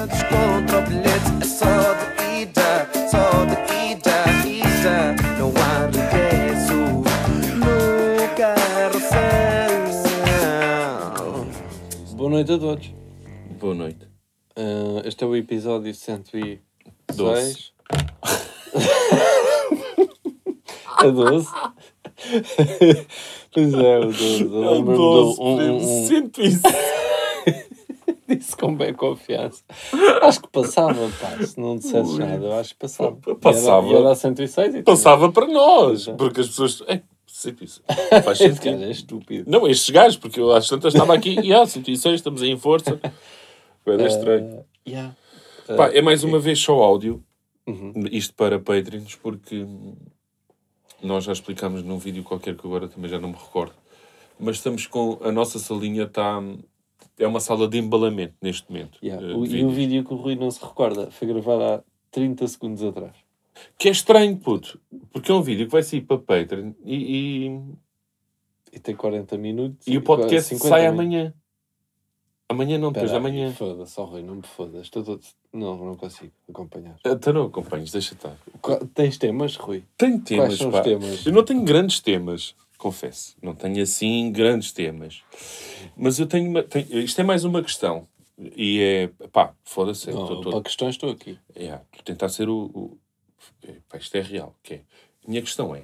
O bilhete, é só de ida, só de ida, ida. Não há regresso no carrossel. Boa noite a todos. Boa noite. Ah, este é o episódio 106. Doze. é 12? pois é, o 12. Eu lembro-me do- um, um, um, 106. Com bem confiança. Acho que passava, pá. Se não dissesse nada, eu acho que passava. Passava. E era, e era 106 e Passava para nós. Porque as pessoas. É, 106. Faz Este gajo sentido. é estúpido. Não, estes gajos, porque eu às tantas estava aqui e ah, 106, estamos aí em força. Era estranho. Ah, yeah. Pá, Ah, é mais uma vez só áudio. Uhum. Isto para Patreons, porque nós já explicámos num vídeo qualquer que agora também já não me recordo. Mas estamos com. A nossa salinha está. É uma sala de embalamento neste momento. Yeah. eh, O- e o vídeo que o Rui não se recorda foi gravado há 30 segundos atrás. Que é estranho, puto. Porque é um vídeo que vai sair para Patreon e, e, E tem 40 minutos. e o podcast 50 sai minutos. amanhã. Amanhã não, depois amanhã. Foda-se, oh, Rui, não me fodas. Estou todo... Não, não consigo acompanhar. Então não acompanhes, deixa estar. Tens temas, Rui? Tenho temas, Quais são pá. os temas? Eu não tenho grandes temas, confesso. Não tenho assim grandes temas. Mas eu tenho, uma, tenho- Isto é mais uma questão. E é. Pá, foda-se. Não, estou todo- para questões estou aqui. É, tentar ser o. o é, pá, isto é real. Que é. A minha questão é: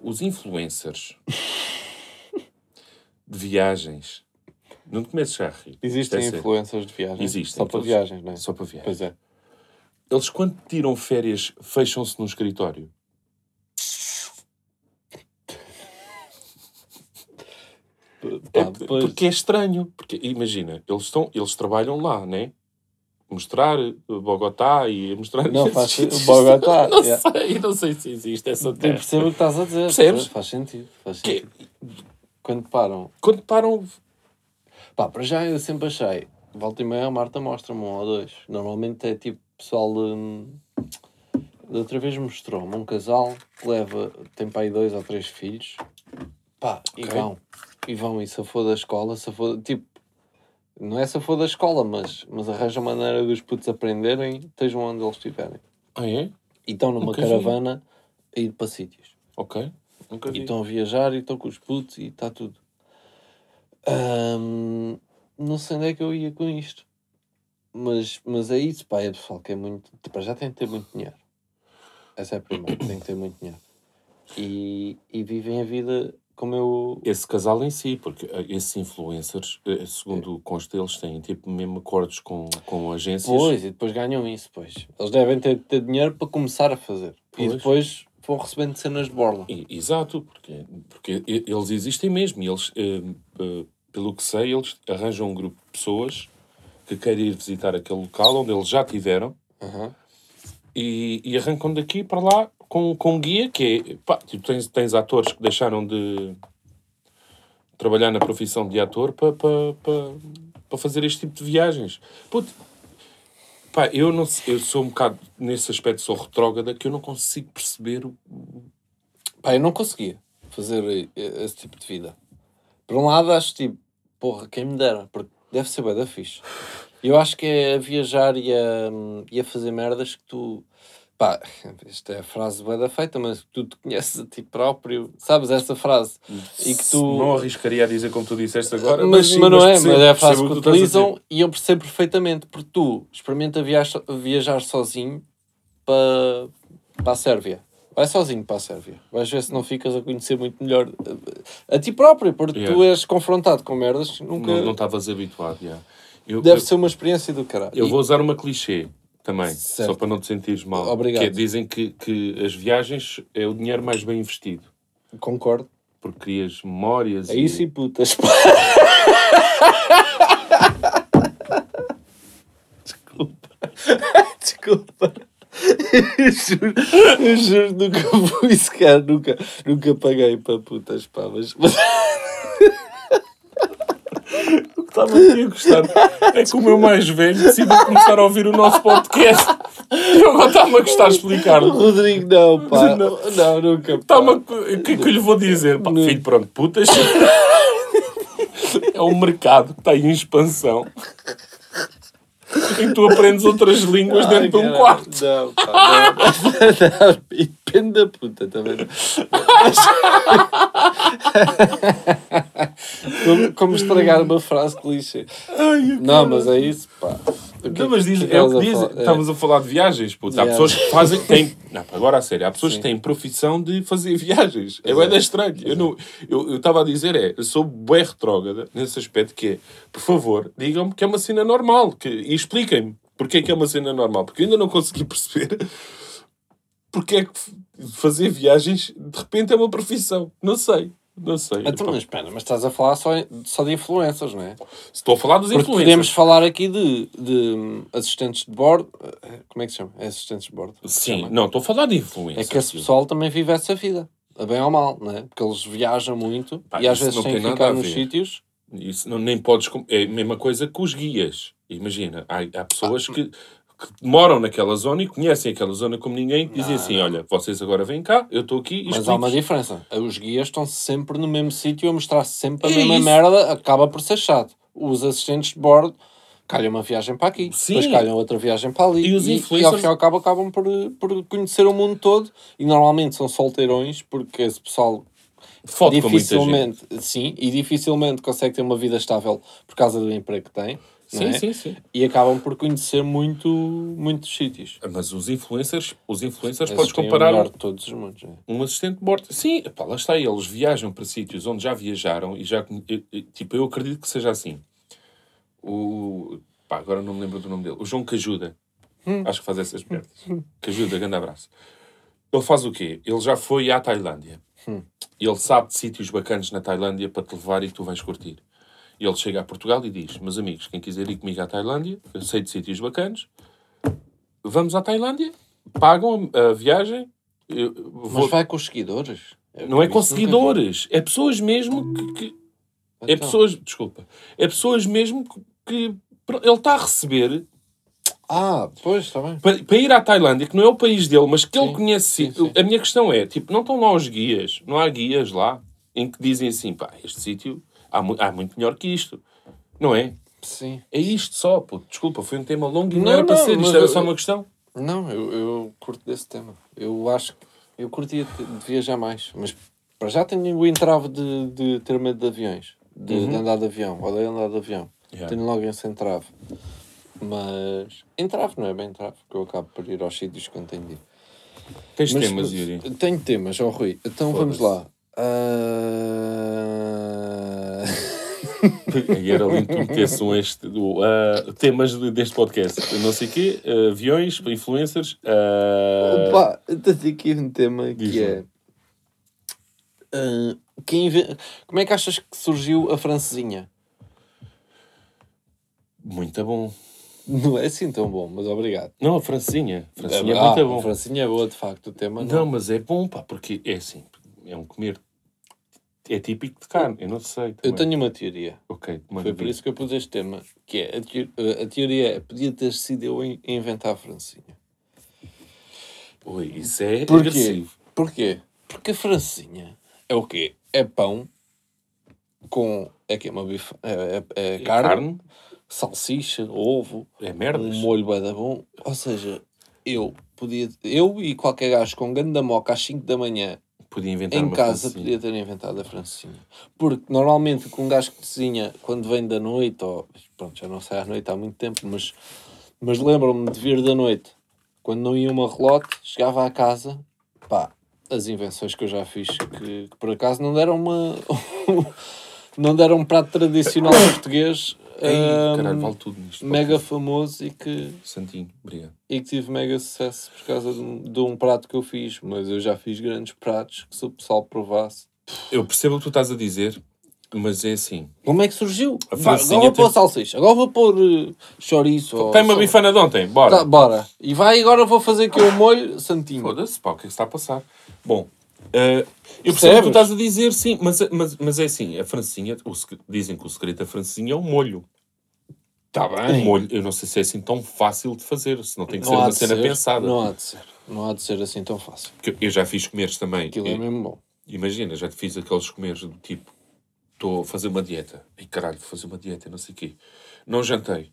os influencers de viagens. Não te comeces já a rir. Existem é sério. influências de viagens? Existem. Só para Todos- viagens, não é? Só para viagens. Pois é. Eles, quando tiram férias, fecham-se no escritório. É, depois- Porque é estranho. Porque imagina, eles, estão, eles trabalham lá, né? Mostrar eh, Bogotá e mostrar. Não, faz Bogotá, Não yeah. sei, não sei se existe essa Eu terra. percebo o que estás a dizer. Percebes? Faz sentido. Faz Que- sentido. Quando param. Quando param. Pá, para já eu sempre achei. Volta e meia a Marta mostra-me um ou dois. Normalmente é tipo pessoal de. Da outra vez mostrou-me um casal que leva. Tem pai dois ou três filhos. Pá, e vão. E vão e safou da escola, safou. Tipo. Não é safou da escola, mas, mas arranja maneira dos putos aprenderem, estejam onde eles estiverem. Ah, é? E estão numa Nunca vi. caravana a ir para sítios. Ok. Nunca E vi. estão a viajar e estão com os putos e está tudo. Ahm, não sei onde é que eu ia com isto. Mas, mas é isso, pá, é pessoal que é muito. Para já tem que ter muito dinheiro. Essa é a primeira, tem que ter muito dinheiro. E, e vivem a vida como eu. Esse casal em si, porque eh, esses influencers, eh, segundo consta, eles têm tipo mesmo acordos com, com agências. Pois, e depois ganham isso, pois. Eles devem ter, ter dinheiro para começar a fazer. E Pois. depois vão recebendo cenas de borla. E- Exato, porque, porque e- eles existem mesmo e eles, eh, eh, pelo que sei, eles arranjam um grupo de pessoas que querem ir visitar aquele local onde eles já tiveram Aham. e, e arrancam daqui para lá com, com guia que é, pá, tipo, tens, tens atores que deixaram de trabalhar na profissão de ator para pa, pa, pa fazer este tipo de viagens. Puto, pá, eu, não, eu sou um bocado, nesse aspecto, sou retrógrada, que eu não consigo perceber o, Pá, eu não conseguia fazer eh, esse tipo de vida. Por um lado, acho tipo, porra, quem me dera, porque deve ser bem da fixe. Eu acho que é a viajar e a, e a fazer merdas que tu. Pá, esta é a frase bem da feita, mas que tu te conheces a ti próprio. Sabes essa frase? E que tu. Não arriscaria a dizer como tu disseste agora, mas, sim, mas não é, percebo- mas é a frase que tu a utilizam e eu percebo perfeitamente, porque tu experimenta viajar, viajar sozinho para, para a Sérvia. Vai sozinho para a Sérvia. Vais ver se não ficas a conhecer muito melhor eh, a ti próprio, porque tu Yeah. és confrontado com merdas que nunca. Não estavas habituado, já. Eu, Deve eu, ser uma experiência do caralho. eu E- vou usar uma clichê também, Certo. só para não te sentires mal. Obrigado. Que é, dizem que, que as viagens é o dinheiro mais bem investido. Concordo. Porque crias memórias É isso e putas. Desculpa. Desculpa. Eu juro, eu juro, nunca fui sequer, nunca, nunca paguei para putas, pá, mas, mas- O que estava aqui a gostar é que o meu mais velho decidiu começar a ouvir o nosso podcast. E eu agora está-me a gostar de explicar. o Rodrigo não, pá, Não. não, nunca, pá. O que é que eu lhe vou dizer? Pá, filho, pronto, putas. É um mercado que está em expansão. Que tu aprendes outras línguas dentro de um quarto. Não, pá, não. não. E depende da puta também. como, como estragar uma frase clichê. Não, mas é isso, pá. Não, mas diz, é o que a diz. falar? É. Estamos a falar de viagens, puto. Há pessoas que fazem. Têm, não, agora a sério, há pessoas Sim. que têm profissão de fazer viagens. É bem estranho. Eu não- Eu eu estava a dizer, é, eu sou bem retrógrada nesse aspecto que é, por favor, digam-me que é uma cena normal que, e expliquem-me porque é que é uma cena normal. Porque eu ainda não consegui perceber porque é que fazer viagens de repente é uma profissão. Não sei. Não sei. Então, mas espera, mas estás a falar só, só de influências, não é? Estou a falar dos Porque influencers. podemos falar aqui de, de hum, assistentes de bordo. eh, Como é que se chama? É assistentes de bordo? Sim, chama? não, estou a falar de É influencers. que esse pessoal também vive essa vida, a bem ou mal, não é? Porque eles viajam muito Pá, e às vezes não têm que ficar nos sítios. Isso não, nem podes. É a mesma coisa que os guias. Imagina, há, há pessoas que, que moram naquela zona e conhecem aquela zona como ninguém dizem assim: olha, vocês agora vêm cá, eu estou aqui e Mas há uma explico-vos." diferença. Os guias estão sempre no mesmo sítio a mostrar sempre a É mesma isso. merda, acaba por ser chato. Os assistentes de bordo calham uma viagem para aqui, Sim. depois calham outra viagem para ali. E os e, influencers- ao fim e ao cabo acabam por, por conhecer o mundo todo e normalmente são solteirões porque esse pessoal Foto com muita gente. dificilmente, sim, e dificilmente consegue ter uma vida estável por causa do emprego que tem. Sim, é? sim, sim. E acabam por conhecer muito, muitos sítios. Mas os influencers, os influencers Esses podes comparar melhor de todos os mundos. é? um assistente de bordo. Sim, pá, lá está, eles viajam para sítios onde já viajaram e já. Tipo, eu acredito que seja assim. O. Pá, agora não me lembro do nome dele. O João Cajuda. Acho que faz essas merdas. Cajuda, grande abraço. Ele faz o quê? Ele já foi à Tailândia. Ele sabe de sítios bacanas na Tailândia para te levar e que tu vais curtir. E ele chega a Portugal e diz: Meus amigos, quem quiser ir comigo à Tailândia, eu sei de sítios bacanas, vamos à Tailândia, pagam a, viagem. eu vou- Mas vai com os seguidores. não é Isso com nunca seguidores, é pessoas mesmo que. que- vi. é Então. pessoas, desculpa, é pessoas mesmo que, ele está a receber Ah, pois, está bem. para, para ir à Tailândia, que não é o país dele, mas que ele Sim, conhece. sim, sim. A minha questão é: tipo, não estão lá os guias, não há guias lá em que dizem assim, pá, este sítio há, há muito melhor que isto, não é? Sim. É isto só. Desculpa, foi um tema longo e não, Não, era para ser, isto era eu- só uma questão. Não, eu, eu curto desse tema. Eu acho que eu curtia de, viajar mais. Mas para já tenho o entrave de, de ter medo de aviões. De, de andar de avião. Odeio andar de avião. Yeah. Tenho logo esse entrave. Mas entrave não é bem entrave, porque eu acabo por ir aos sítios quando tenho de ir. Tens Mas- temas, mas Yuri. Tenho temas, ó Rui. Então vamos lá. Ah, E era lindo do, ah, temas de- deste podcast. Não sei o quê, ah, aviões, influencers. ah, Opa, eu tenho aqui um tema que é. ah, quem inve- Como é que achas que surgiu a francesinha? Muito bom. Não é assim tão bom, mas obrigado. Não, a Francinha. A Francinha é, Ah, muito A bom. francesinha é boa, de facto, o tema Não, não. mas é bom, pá, porque é assim, é um comer. É típico de carne, eu não sei. Eu também. tenho uma teoria. Ok, manda Foi por isso que eu pus este tema. Que é, a, teo- a teoria é, podia ter sido eu a in- a inventar a francesinha. Ui, isso é Porquê? agressivo. Porquê? Porque a francesinha é o quê? É pão com... É que uma bife... É, é- é carne, carne salsicha, ovo, é merdas. um molho bué da bom. Ou seja, eu podia... Eu e qualquer gajo com ganda moca às 5 da manhã Podia inventar em uma casa francesinha. podia ter inventado a francesinha. Porque normalmente com um gajo que cozinha quando vem da noite, ou pronto, já não sai à noite há muito tempo, mas, mas lembro-me de vir da noite, quando não ia uma relote, chegava à casa, pá, as invenções que eu já fiz, que, que por acaso não deram uma. não deram um prato tradicional português. Ei, caralho, vale tudo nisto. mega famoso e que, Santinho, obrigado. e que tive mega sucesso por causa de, um- de um prato que eu fiz. Mas eu já fiz grandes pratos que se o pessoal provasse. Eu percebo o que tu estás a dizer, mas é assim. Como é que surgiu? Francesinha agora vou pôr tem- salsicha, agora vou pôr uh, chouriço. ou Tem uma bifana de ontem, bora. Tá, bora. E vai, agora vou fazer aqui o molho santinho. Foda-se, pá, o que é que se está a passar? Bom, eh, eu percebo o que tu estás a dizer, sim, mas, mas, mas é assim, a francesinha, o dizem que o segredo da francesinha é o molho. Está O bem. molho, eu não sei se é assim tão fácil de fazer, se não tem que ser Não há uma cena ser, pensada. Não há de ser. Não há de ser assim tão fácil. Porque eu já fiz comeres também. Aquilo é mesmo bom. Imagina, já fiz aqueles comeres do tipo, estou a fazer uma dieta. E caralho, vou fazer uma dieta, não sei o quê. Não jantei.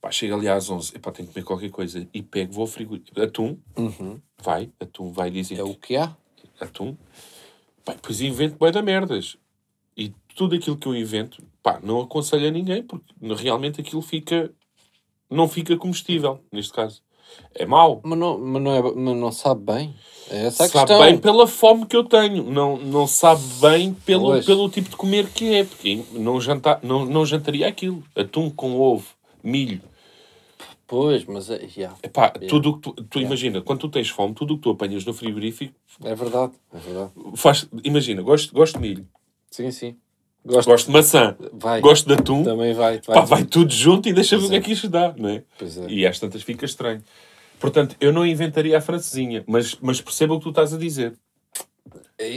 Pá, chega ali às 11, epá, tenho que comer qualquer coisa. E pego, vou ao frigorífico. Atum, vai, atum, vai dizer É o que há. Atum. Pá, depois invento bem da merdas. E tudo aquilo que eu invento, pá, não aconselho a ninguém, porque realmente aquilo fica... Não fica comestível, neste caso. É mau. Mas não, mas não, é, mas não sabe bem. É essa a sabe questão. bem pela fome que eu tenho. Não, não sabe bem pelo, Pois. pelo tipo de comer que é. Porque não, janta, não, não jantaria aquilo. Atum com ovo, milho. Pois, mas é, yeah. Epá, tudo o que tu, tu imagina, quando tu tens fome, tudo o que tu apanhas no frigorífico é verdade. É verdade. faz. Imagina, gosto, gosto de milho, Sim, sim. Gosto. gosto de maçã, Vai. gosto de atum. Também vai. Pá, vai tudo junto e deixa ver o que é é. que isto dá, não é? Pois é. E às tantas fica estranho. Portanto, eu não inventaria a francesinha, mas, mas perceba o que tu estás a dizer.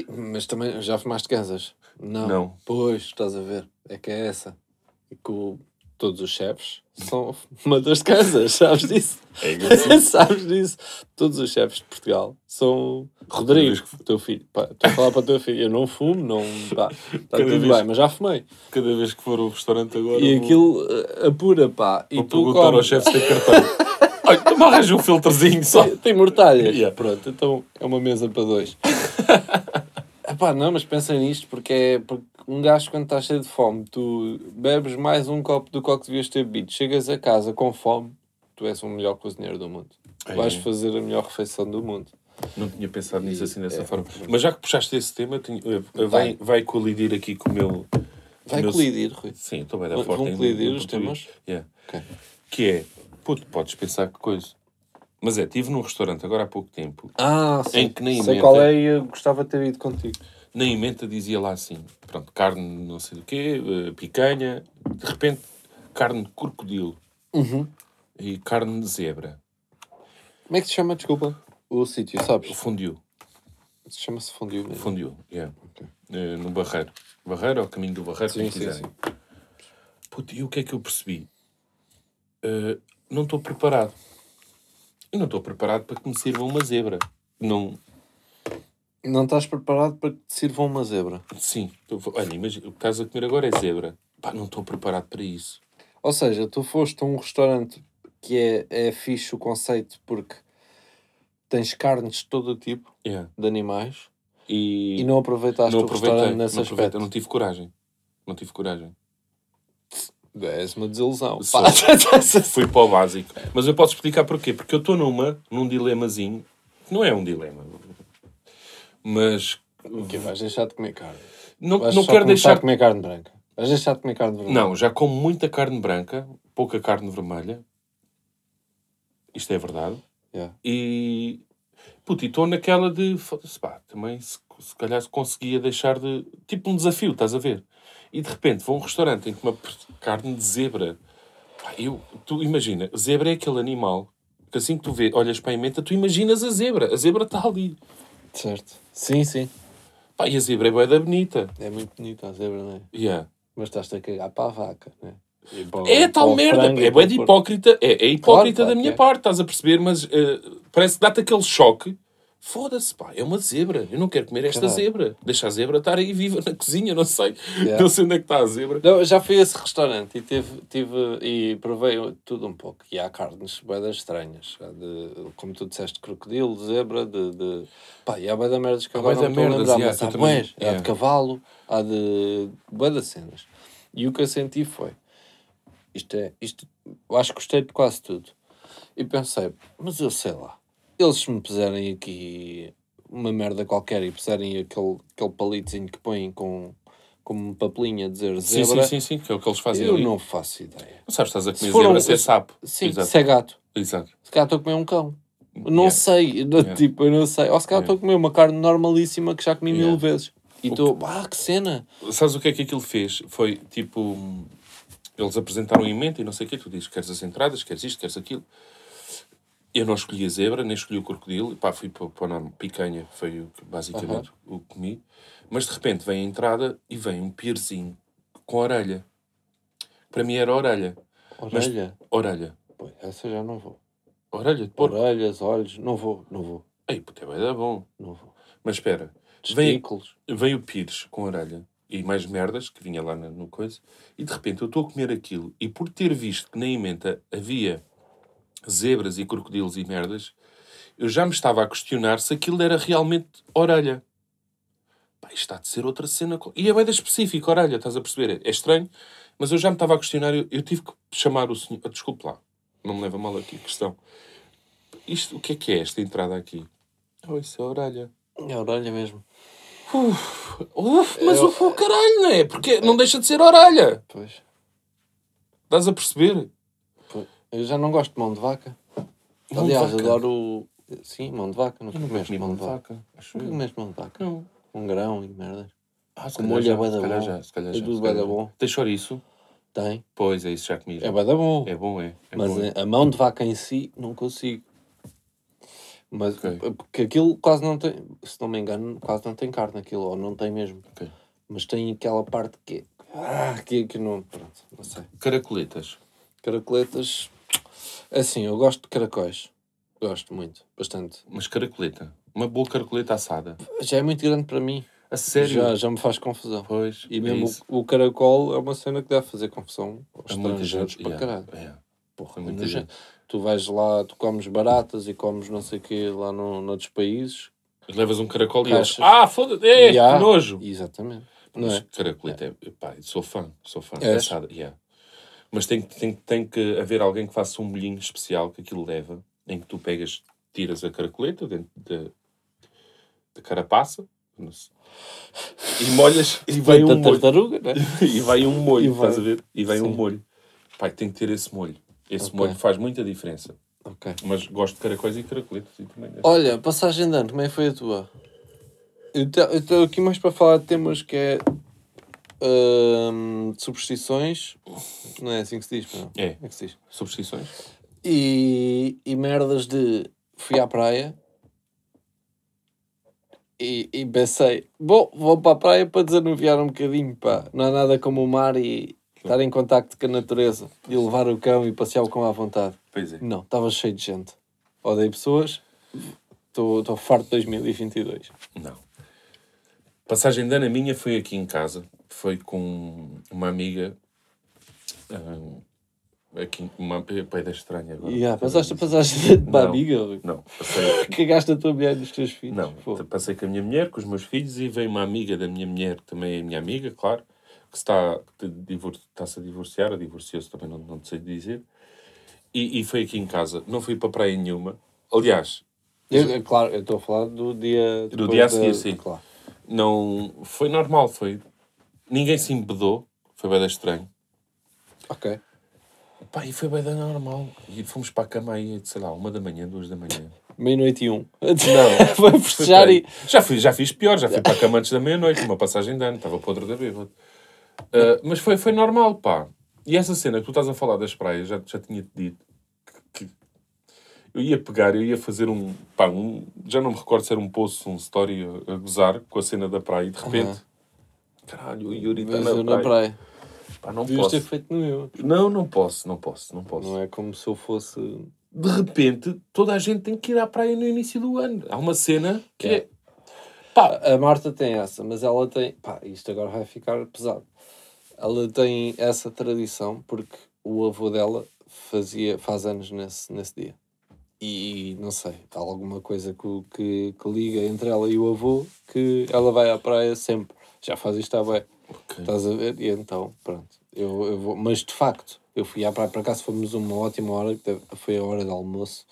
Mas também já fumaste gansas? Não. Não. Pois, estás a ver. É que é essa. E que o- todos os chefes são fumadores de gansas, sabes disso? É sabes disso? Todos os chefes de Portugal são Rodrigo, teu filho. Pá, estou a falar para o teu filho. Eu não fumo, não. Pá, está tudo vez- bem, mas já fumei. Cada vez que for ao restaurante agora. E vou- aquilo eh, apura, pá. E Vou tu perguntar ao comes. chefe se tem cartão. Olha, tu arranja um filtrozinho só. Tem, mortalhas. Yeah. Pronto, então é uma mesa para dois. Epá, não, mas pensa nisto porque é porque um gajo quando está cheio de fome, tu bebes mais um copo do copo que devias ter bebido, chegas a casa com fome, tu és o melhor cozinheiro do mundo. É. Vais fazer a melhor refeição do mundo. Não tinha pensado nisso assim dessa É. forma. Mas já que puxaste esse tema, tenho- vai, Vai. colidir aqui com o meu. Vai meu- colidir, Rui. Sim, estou bem da forte. vão colidir os temas? Yeah. Ok. Que é, puto, podes pensar que coisa. Mas é, estive num restaurante agora há pouco tempo, Ah, sim. Em que nem Sei qual é e eu gostava de ter ido contigo. Na emenda dizia lá assim: pronto, carne não sei do quê, eh, picanha, de repente, carne de crocodilo Uhum. e carne de zebra. Como é que se chama, desculpa? O sítio, sabes? Fundiu. Chama-se fundiu mesmo. Fundiu, yeah. Ok. Eh, no Barreiro. Barreiro, ao caminho do Barreiro, Sim, sim, sim. Puto, e o que é que eu percebi? Eh, não estou preparado. Eu não estou preparado para que me sirva uma zebra. Não. Não estás preparado para que te sirvam uma zebra. Sim. Olha, imagina, o que estás a comer agora é zebra. Pá, não estou preparado para isso. Ou seja, tu foste a um restaurante que é, é fixe o conceito porque tens carnes de todo o tipo Yeah. de animais E, e não aproveitaste não o restaurante nesse não, aspecto. não tive coragem. Não tive coragem. És uma desilusão. Fui para o básico. Mas eu posso explicar porquê. Porque eu estou numa, num dilemazinho. que Não é um dilema. Mas O quê? Vais deixar de comer carne? não, Vais não quero deixar a comer carne branca? Vais deixar de comer carne vermelha? Não, já como muita carne branca, pouca carne vermelha. Isto é verdade. Yeah. E. Puto, e estou naquela de. pá, também se, se calhar se conseguia deixar de. Tipo um desafio, estás a ver? E de repente vou a um restaurante em que uma carne de zebra. Pá, eu, tu imagina, zebra é aquele animal que assim que tu vê, olhas para a emenda, tu imaginas a zebra. A zebra está ali. Certo. Sim, sim. Pá, e a zebra é bem da bonita. É muito bonita a zebra, não é? Yeah. Mas estás-te a cagar para a vaca, não é? Para É para tal merda, frango é bem de hipócrita, é, é hipócrita Claro, da minha é. parte, estás a perceber, mas eh, parece que dá-te aquele choque. Foda-se, pá, é uma zebra, eu não quero comer esta Caralho. zebra. Deixa a zebra estar aí viva na cozinha, não sei, Yeah. não sei onde é que está a zebra. Não, eu já fui a esse restaurante e tive, tive e provei tudo um pouco. E há carnes boedas estranhas. De, como tu disseste, crocodilo, de zebra, de. de... Pá, e há bué da merdas que agora não estou a merdas, lembrar, yeah, mas há também-. Há yeah. de cavalo, há de. bué das cenas. E o que eu senti foi. Isto é. Isto, eu acho que gostei de quase tudo. E pensei, mas eu sei lá. Eles se me puserem aqui uma merda qualquer e puserem aquele, aquele palitozinho que põem com, com uma papelinha a dizer Sim, zebra. sim, sim, sim, que é o que eles fazem Eu ali. não faço ideia. Não sabes, estás a comer Se for zebra, um- se é sapo. Sim, Exato. se é gato. Exato. Se calhar estou a comer um cão. Não Yeah. sei. do Yeah. Tipo, eu não sei. Ou se calhar estou a comer uma carne normalíssima que já comi mil Yeah. vezes. E estou, ah, que cena. Sabes o que é que aquilo fez? Foi tipo. Eles apresentaram em mente e não sei o quê. Tu dizes queres as entradas, queres isto, queres aquilo. Eu não escolhi a zebra, nem escolhi o crocodilo. Pá, fui para, para a norma. Picanha foi o que, basicamente o que comi. Mas de repente vem a entrada e vem um pierzinho com orelha. Para mim era orelha. Mas- Orelha. Orelha. Pô, essa já não vou. Orelha de porco. Orelhas, olhos, não vou, não vou, Ei, puta, é bué da bom. não vou. Mas espera. Vem, Testículos. vem o pires com orelha. e mais merdas que vinha lá na- no coisa. E de repente eu estou a comer aquilo e por ter visto que na emenda havia zebras e crocodilos e merdas, eu já me estava a questionar se aquilo era realmente orelha. Pá, isto está de ser outra cena. E é bem da específica, orelha, estás a perceber? É estranho, mas eu já me estava a questionar. Eu, eu tive que chamar o senhor. ah, Desculpe lá, não me leva mal aqui a questão. Isto, o que é que é esta entrada aqui? Oh, isso é orelha. É a orelha mesmo. Uf, uf, mas o o caralho, não é? Porque não deixa de ser orelha. Pois. Estás a perceber? Eu já não gosto de mão de vaca. Mão de Aliás, vaca? adoro. Sim, mão de vaca. Não nunca comeste comi mão de vaca. acho Nunca eu. comeste mão de vaca. Não. Um grão e merda. Ah, se Com calhar molho já, é da se calhar bom. já, se calhar É já, tudo se bué da calhar já. bom. Tem chouriço? Tem. Pois, é isso, já comi. já. É bué da bom. É bom, é. é Mas bom, é. a mão de vaca em si, não consigo. Mas Ok. porque aquilo quase não tem, se não me engano, quase não tem carne aquilo, ou não tem mesmo. Ok. Mas tem aquela parte que ah, que, que não, pronto, não sei. Caracoletas. Caracoletas, assim, eu gosto de caracóis. Gosto muito, bastante. Mas caracoleta. Uma boa caracoleta assada. Já é muito grande para mim. A sério? Já, já me faz confusão. Pois. E é mesmo o, o caracol é uma cena que deve fazer confusão aos É estrangeiros para yeah, caralho. yeah. Porra, É muita muita gente. Tu vais lá, tu comes baratas e comes não sei o quê lá no, noutros países. Mas Levas um caracol e eles. Caixas. Ah, foda-se! É, que nojo! Exatamente. Não Mas é? caracoleta é. Pá, sou fã. Sou fã. És? Assada, yeah. Mas tem, que- tem, tem que haver alguém que faça um molhinho especial que aquilo leva, em que tu pegas, tiras a caracoleta dentro da, da carapaça e molhas e Feita um molho. tartaruga, né? e vai um molho, E vai. estás a ver? E um Sim. molho. Pai, tem que ter esse molho. Esse Ok. molho faz muita diferença. Ok. Mas gosto de caracóis e caracoletas e também. Olha, passagem de ano, como é que foi a tua? Eu estou aqui mais para falar de temas que é hum, superstições. Não é assim que se diz, não? É. é que se diz. Substituições? E, e merdas de fui à praia e, e pensei, bom, vou para a praia para desanuviar um bocadinho, pá. Não há nada como o mar e estar em contacto com a natureza e levar o cão e passear o cão à vontade. Pois é. Não, estava cheio de gente. Odeio pessoas. Estou farto de 2022. Não. Passagem de ano a minha foi aqui em casa. Foi com uma amiga. hum, aqui, uma peida estranha agora. E ah, passaste a passagem de uma Não. amiga, Rui. Não, passei, Cagaste a tua mulher dos teus filhos. não, Pô. passei com a minha mulher, com os meus filhos e veio uma amiga da minha mulher, que também é minha amiga, claro, que está, está-se a divorciar, ou divorciou-se também, não, não sei dizer. E, e foi aqui em casa. Não fui para praia nenhuma. Aliás, Eu, é claro, eu estou a falar do dia. Do dia a da- seguir, sim. Claro. não foi normal, foi. Ninguém se embedou, foi bem estranho. Ok. Pá, e foi bem normal. E fomos para a cama aí, sei lá, uma da manhã, duas da manhã. Meia-noite e um. Não. Foi festejar e. Já, fui, já fiz pior, já fui para a cama antes da meia-noite, uma passagem de ano, estava podre da bêbada. Ah, mas foi, foi normal, pá. E essa cena que tu estás a falar das praias, já, já tinha-te dito que, que eu ia pegar, eu ia fazer um, pá, um. Já não me recordo se era um post, um story a, a gozar com a cena da praia e de repente. Caralho, o Yuri está na, praia. na praia. Pá, não Devias posso. ter feito no meu. Não, não posso, não posso, não posso. Não é como se eu fosse. De repente, toda a gente tem que ir à praia no início do ano. Há uma cena que É. é. Pá, A Marta tem essa, mas ela tem. Pá, isto agora vai ficar pesado. Ela tem essa tradição porque o avô dela fazia, faz anos nesse, nesse dia. E não sei, há alguma coisa que, que, que liga entre ela e o avô que ela vai à praia sempre. Já faz isto há bem. Ok. Estás a ver? E então, pronto. Eu, eu vou. Mas de facto, eu fui à praia para acaso fomos uma ótima hora, foi a hora do almoço.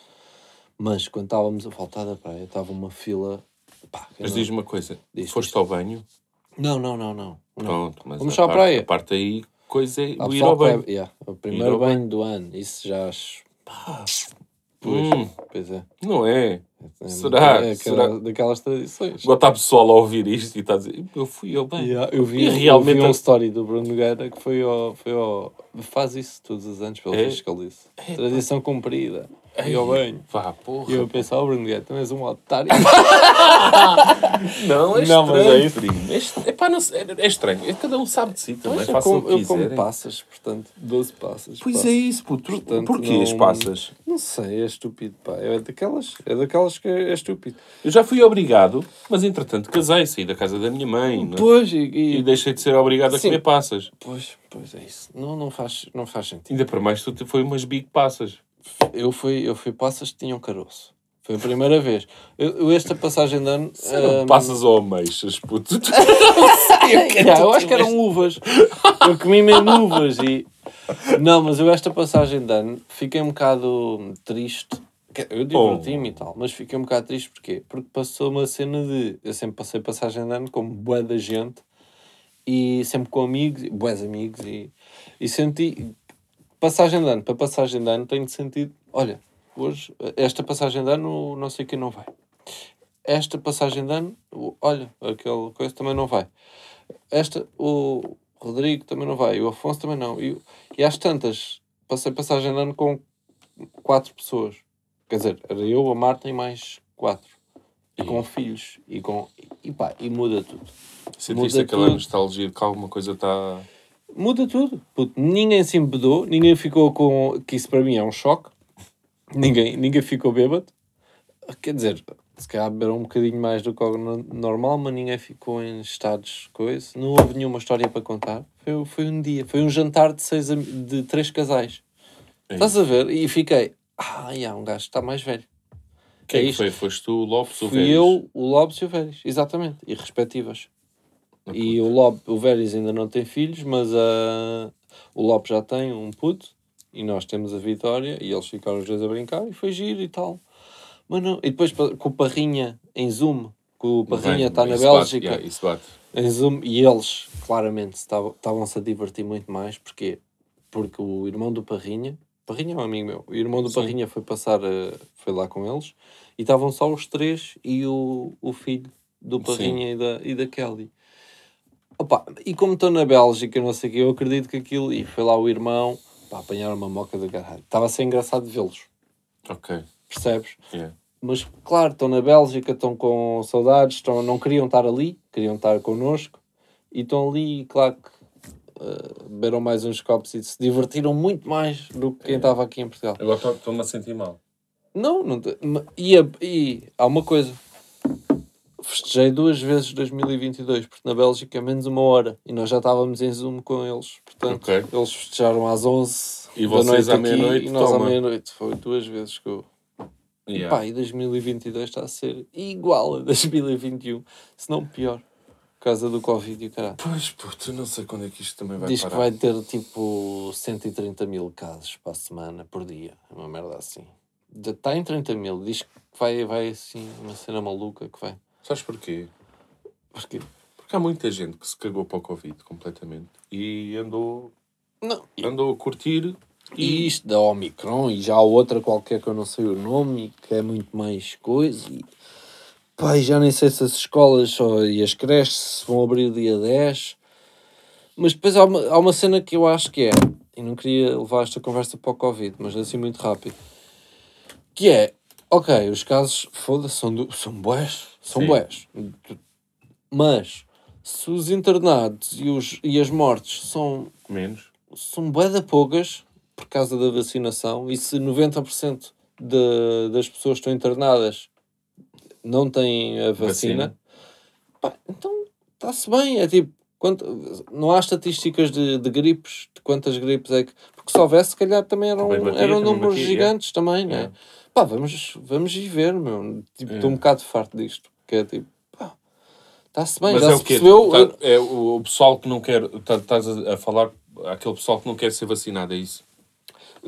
Mas quando estávamos a voltar da praia, estava uma fila. Pá, Mas diz-me uma coisa: Diz, foste diz. ao banho? não, não, não, não. Pronto, mas Vamos à parte- praia. A parte aí, coisa é o ir ao banho. vai- yeah, o primeiro ao banho do ano, isso já acho. Pois, Hum, pois é. não é? É Será? É Será? daquelas tradições. Agora está pessoal a ouvir isto e está a dizer: eu fui ao banho. Yeah, eu vi, E eu realmente vi um story do Bruno Nogueira que foi ao, foi ao. Faz isso todos os anos, pelo É? que ele disse. Tradição cumprida. E Ei, banho. Vá, porra. E eu pensei, oh Bruno Nogueira, tu és um otário. Não, é Não, mas estranho, é isso. primo. É, est- epá, não é, é estranho. É, cada um sabe de si também. Mas eu Façam o como, eu como passas, portanto, 12 passas. Pois pá. é isso, puto. Portanto, Porquê as não- passas? Não sei, é estúpido, pá. É daquelas, é daquelas que é, é estúpido. Eu já fui obrigado, mas entretanto casei, saí da casa da minha mãe. não é? Pois, e, E e- deixei de ser obrigado a Sim. comer passas. pois, pois é isso. Não, não, faz, não faz sentido. Ainda para mais, tu foi umas big passas. Eu fui, eu fui passas que tinham caroço. Foi a primeira vez. Eu, eu esta passagem de ano. Eram hum, passas ou ameixas, puto. Yeah, eu acho que eram uvas. Eu comi mesmo uvas e. Não, mas eu esta passagem de ano fiquei um bocado triste. Eu diverti-me e tal, mas fiquei um bocado triste porquê? Porque passou uma cena de. Eu sempre passei passagem de ano com bué da gente e sempre com amigos, bués amigos e, e senti. Passagem de ano para passagem de ano tenho sentido. Olha, hoje, esta passagem de ano não sei quem não vai. Esta passagem de ano, olha, aquele coisa também não vai esta, o Rodrigo também não vai, o Afonso também não. E, e às tantas, passei passagem de ano com quatro pessoas. Quer dizer, era eu, a Marta e mais quatro. E com filhos. E, com, e pá, e muda tudo. Sentiste Muda aquela tudo. nostalgia de que alguma coisa está. Muda tudo. Puto, ninguém se embedou, ninguém ficou com. que isso para mim é um choque. Ninguém, ninguém ficou bêbado. Quer dizer, se calhar beberam um bocadinho mais do que o no- normal, mas ninguém ficou em estados coisa. Não houve nenhuma história para contar. Foi, foi um dia, foi um jantar de, seis, de três casais. É Estás a ver? E fiquei, ah, yeah, um gajo está mais velho. Quem É é que foi? Foste tu, o Lopes, o Fui Vélez? eu, o Lobes e o Vélez, exatamente, e respectivas. E o, Lob, o Vélez ainda não tem filhos, mas ah, o Lopes já tem um puto, e nós temos a Vitória, e eles ficaram os dois a brincar, e foi giro e tal. Mas não, e depois com o Parrinha em Zoom, que o Parrinha está na isso bate, Bélgica, yeah, isso bate. em Zoom, e eles claramente estavam- estavam-se a divertir muito mais, porquê? Porque o irmão do Parrinha, Parrinha é um amigo meu, o irmão do Sim. Parrinha foi passar, eh, foi lá com eles, e estavam só os três e o, o filho do Parrinha e da, e da Kelly. Opa, e como estou na Bélgica, não sei o que, eu acredito que aquilo, e foi lá o irmão, pá, apanharam uma moca do caralho. Estava a ser engraçado vê-los, Ok. percebes? Yeah. Mas claro, estão na Bélgica, estão com saudades, estão, não queriam estar ali, queriam estar connosco e estão ali, claro que eh, beberam mais uns copos e se divertiram muito mais do que quem estava aqui em Portugal. Agora estou-me a sentir mal. Não, não e, e há uma coisa. Festejei duas vezes 2022, porque na Bélgica é menos uma hora e nós já estávamos em Zoom com eles. Portanto, Ok. eles festejaram às 11 E vocês à meia-noite, e nós à toma. meia-noite. Foi duas vezes que eu. Yeah. Pá, e 2022 está a ser igual a 2021, se não pior, por causa do Covid e o caralho. Pois, puto, não sei quando é que isto também vai Diz que parar. vai ter tipo 130 mil casos para a semana, por dia. É uma merda assim. Está em 30 mil. Diz que vai, vai assim, uma cena maluca que vai. Sabes porquê? Porque, Porque há muita gente que se cagou para o Covid completamente e andou, não, e, andou a curtir e e, isto da Omicron e já há outra qualquer que eu não sei o nome que é muito mais coisa. E, e já nem sei se as escolas só, e as creches se vão abrir dia 10. Mas depois há uma, há uma cena que eu acho que é, e não queria levar esta conversa para o Covid, mas assim muito rápido, que é, ok, os casos, foda-se, são, do- são bués, são Sim. bués, mas se os internados e, os, e as mortes são menos. são bué da poucas por causa da vacinação e se 90% de, das pessoas que estão internadas não têm a vacina, Vacina. pá, então está-se bem. É tipo, quanto, não há estatísticas de, de gripes, de quantas gripes é que. Porque se houvesse, se calhar também eram, Também batia, eram números batia, gigantes também, não é? Yeah. Pá, vamos, vamos ir ver, meu. Tipo, estou um bocado farto disto. Que é tipo, pá, está-se bem, Mas já é se o quê? percebeu. Tá- é o, pessoal que não quer. tá- Estás a, a falar. Aquele pessoal que não quer ser vacinado, é isso?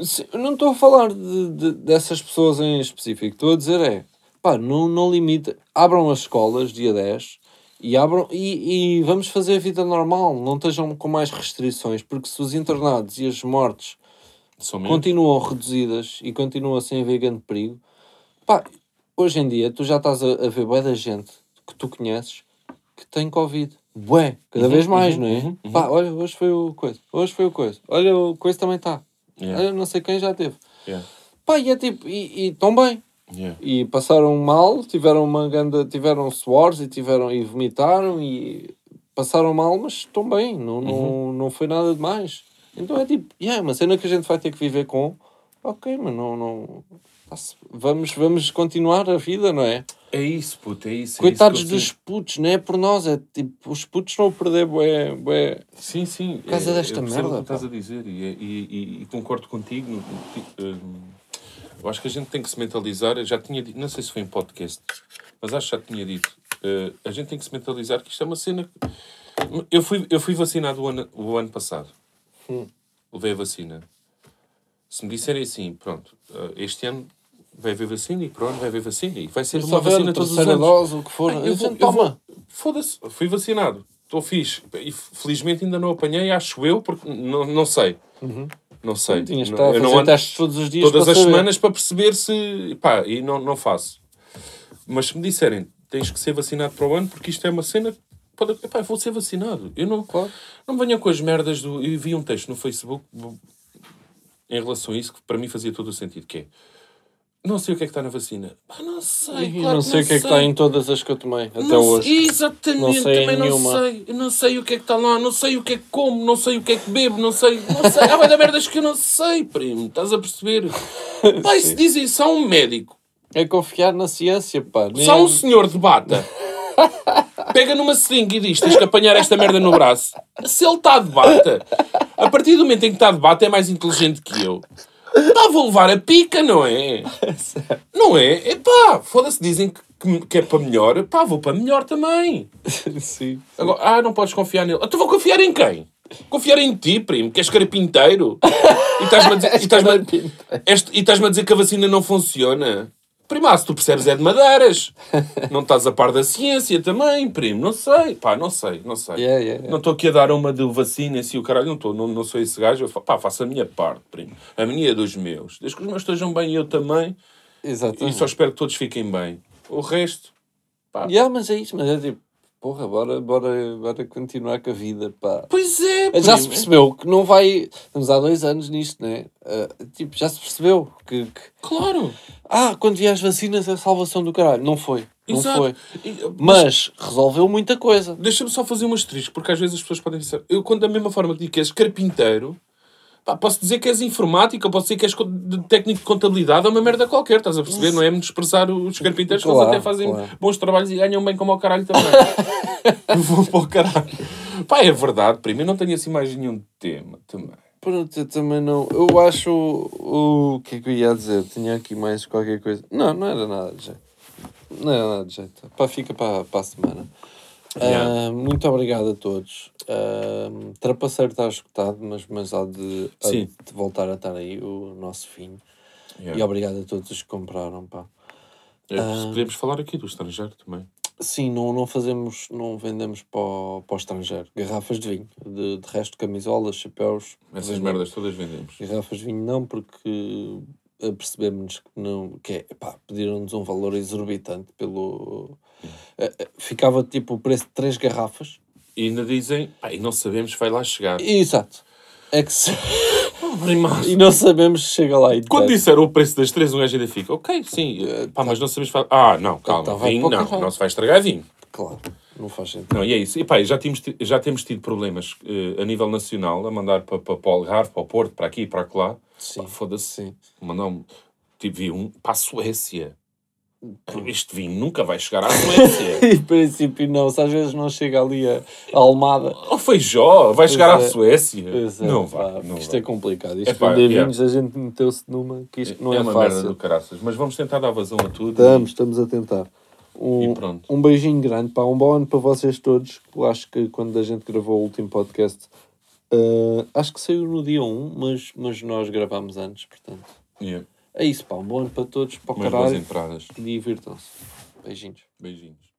Sim, não estou a falar de, de- dessas pessoas em específico. Estou a dizer é, pá, não, não limita. Abram as escolas dia 10 e, abram, e, e vamos fazer a vida normal. Não estejam com mais restrições, porque se os internados e as mortes São menos? continuam reduzidas e continuam sem haver grande perigo, pá, hoje em dia tu já estás a, a ver bué da gente que tu conheces que tem Covid. Bué, cada vez mais, uhum, não é? uhum, uhum. Pá, olha, hoje foi o coisa, hoje foi o coisa, olha, o coisa também está. Yeah, Olha, não sei quem já teve. yeah, Pá, e é tipo, e estão bem. Yeah. E passaram mal, tiveram uma ganda, tiveram suores e tiveram e vomitaram e passaram mal, mas estão bem, não, não, não foi nada demais. Então é tipo, yeah, é uma cena que a gente vai ter que viver com Ok, mas não. não... tá-se- Vamos, vamos continuar a vida, não é? É isso, puto, é isso. é Coitados isso que eu dos putos, não é por nós, é tipo, os putos não perder bué, bué. Sim, sim. Por causa é- desta merda, O estás a dizer e, é- e- e- e concordo contigo. no- no- hum, Eu acho que a gente tem que se mentalizar. eu Já tinha dito, não sei se foi em podcast, mas acho que já tinha dito. eh, a gente tem que se mentalizar que isto é uma cena. Eu fui, eu fui vacinado o ano, o ano passado. Hum. Levei a vacina. Se me disserem assim, pronto, eh, este ano vai haver vacina e para o ano vai haver vacina e vai ser Se uma vacina todos os anos. dose, o que for, Ah, eu vou- toma. Foda-se, fui vacinado. Estou fixe. E felizmente ainda não apanhei, acho eu, porque não, não sei. Não sei. Tinhas Não- eu não ando testes todos os dias todas as saber. semanas para perceber se. pá, e não, não faço. Mas se me disserem, tens que ser vacinado para o ano, porque isto é uma cena. Pode, epá, vou ser vacinado. Eu não, Claro. não venham com as merdas do. Eu vi um texto no Facebook em relação a isso que para mim fazia todo o sentido, que é. Não sei o que é que está na vacina. Pá, não sei. Claro não sei o que é que está sei. em todas as que eu tomei, até Não hoje. sei- exatamente, Não sei também nenhuma. não sei. Não sei o que é que está lá, não sei o que é que como, não sei o que é que bebo, não sei. Não sei. Há vai da merdas que eu não sei, primo. Estás a perceber? Pai, se dizem só um médico, É confiar na ciência, pá. Nem- só um senhor de bata, pega numa seringa e diz: tens que apanhar esta merda no braço. Se ele está de bata, a partir do momento em que está de bata, é mais inteligente que eu. Pá, vou levar a pica, não é? Não é? É pá, foda-se, dizem que, que, é para melhor. Pá, vou para melhor também. Sim. Agora, ah, não podes confiar nele. Então vou confiar em quem? Confiar em ti, primo, que és carpinteiro. E estás-me a dizer, e estás-me a- e estás-me a dizer que a vacina não funciona. Primo, ah, se tu percebes é de madeiras. Não estás a par da ciência também, primo. Não sei. Pá, não sei, não sei. Yeah, yeah, yeah. Não estou aqui a dar uma de vacina e o caralho. Não, estou, não, não sou esse gajo. Eu pá, faço a minha parte, primo. A minha é dos meus. Desde que os meus estejam bem e eu também. E Exatamente. só espero que todos fiquem bem. O resto... Yeah, mas é isso, mas é tipo, porra, bora, bora, bora continuar com a vida, pá. Pois é, Já se primo. percebeu que não vai. Estamos há dois anos nisto, né? Ah, tipo, já se percebeu que, que- Claro. Ah, quando vier as vacinas é a salvação do caralho. Não foi. Não Exato. foi. E- Mas resolveu muita coisa. Deixa-me só fazer um asterisco, porque às vezes as pessoas podem dizer. Eu, quando da mesma forma que digo que és carpinteiro, pá, posso dizer que és informática, posso dizer que és técnico de contabilidade, é uma merda qualquer, estás a perceber? Não é me desprezar os carpinteiros, que eles Claro, até fazem claro. bons trabalhos e ganham bem como ao caralho também. Vou para o caralho. Pá, é verdade, primo, eu não tenho assim mais nenhum tema também. Pronto, eu também não. Eu acho. O, o que é que eu ia dizer? Tinha aqui mais qualquer coisa. Não, não era nada de jeito. Não era nada de jeito. Pá, fica para, para a semana. Yeah. Ah, muito obrigado a todos. Uh, Trapaceiro está escutado, mas, mas há, de, há de voltar a estar aí o nosso fim. Yeah. E obrigado a todos os que compraram. Pá. É, Podemos falar aqui do estrangeiro também. Sim, não, não fazemos, não vendemos para o, para o estrangeiro. Garrafas de vinho, de, de resto camisolas, chapéus. Essas vendemos. merdas todas vendemos. Garrafas de vinho não, porque percebemos que não. Que é, pá, pediram-nos um valor exorbitante pelo. eh, ficava tipo o preço de três garrafas. E ainda dizem, pá, e não sabemos se vai lá chegar. Exato. É que se... Primaço. e não sabemos se chega lá e Quando disseram o preço das três, um gajo ainda fica, ok, sim, eh, pá, mas não sabemos. Ah, não, calma, Então vinho não, não se vai estragar vinho. Claro, não faz sentido. Não, e é isso. E pá, já temos, ti- já temos tido problemas eh, a nível nacional a mandar para, para, para o Algarve, para o Porto, para aqui e para lá. Sim. Pá, Foda-se. Um, tipo, vi um para a Suécia. Este vinho nunca vai chegar à Suécia. Em princípio, não. Se às vezes não chega ali a, a Almada. Ou Feijó, vai chegar é. à Suécia. Pois é, não pá, vai. Não isto vai. é complicado. Isto Epá, vender yeah. vinhos, a gente meteu-se numa que isto não é, uma merda fácil. do caraças. Mas vamos tentar dar vazão a tudo. Estamos, estamos a tentar. Um, um beijinho grande, pá, um bom ano para vocês todos. Eu acho que quando a gente gravou o último podcast, eh, acho que saiu no dia 1, mas, mas nós gravámos antes, portanto. Yeah, É isso, pá, um bom ano para todos, para o boas caralho e divirtam-se. Beijinhos. Beijinhos.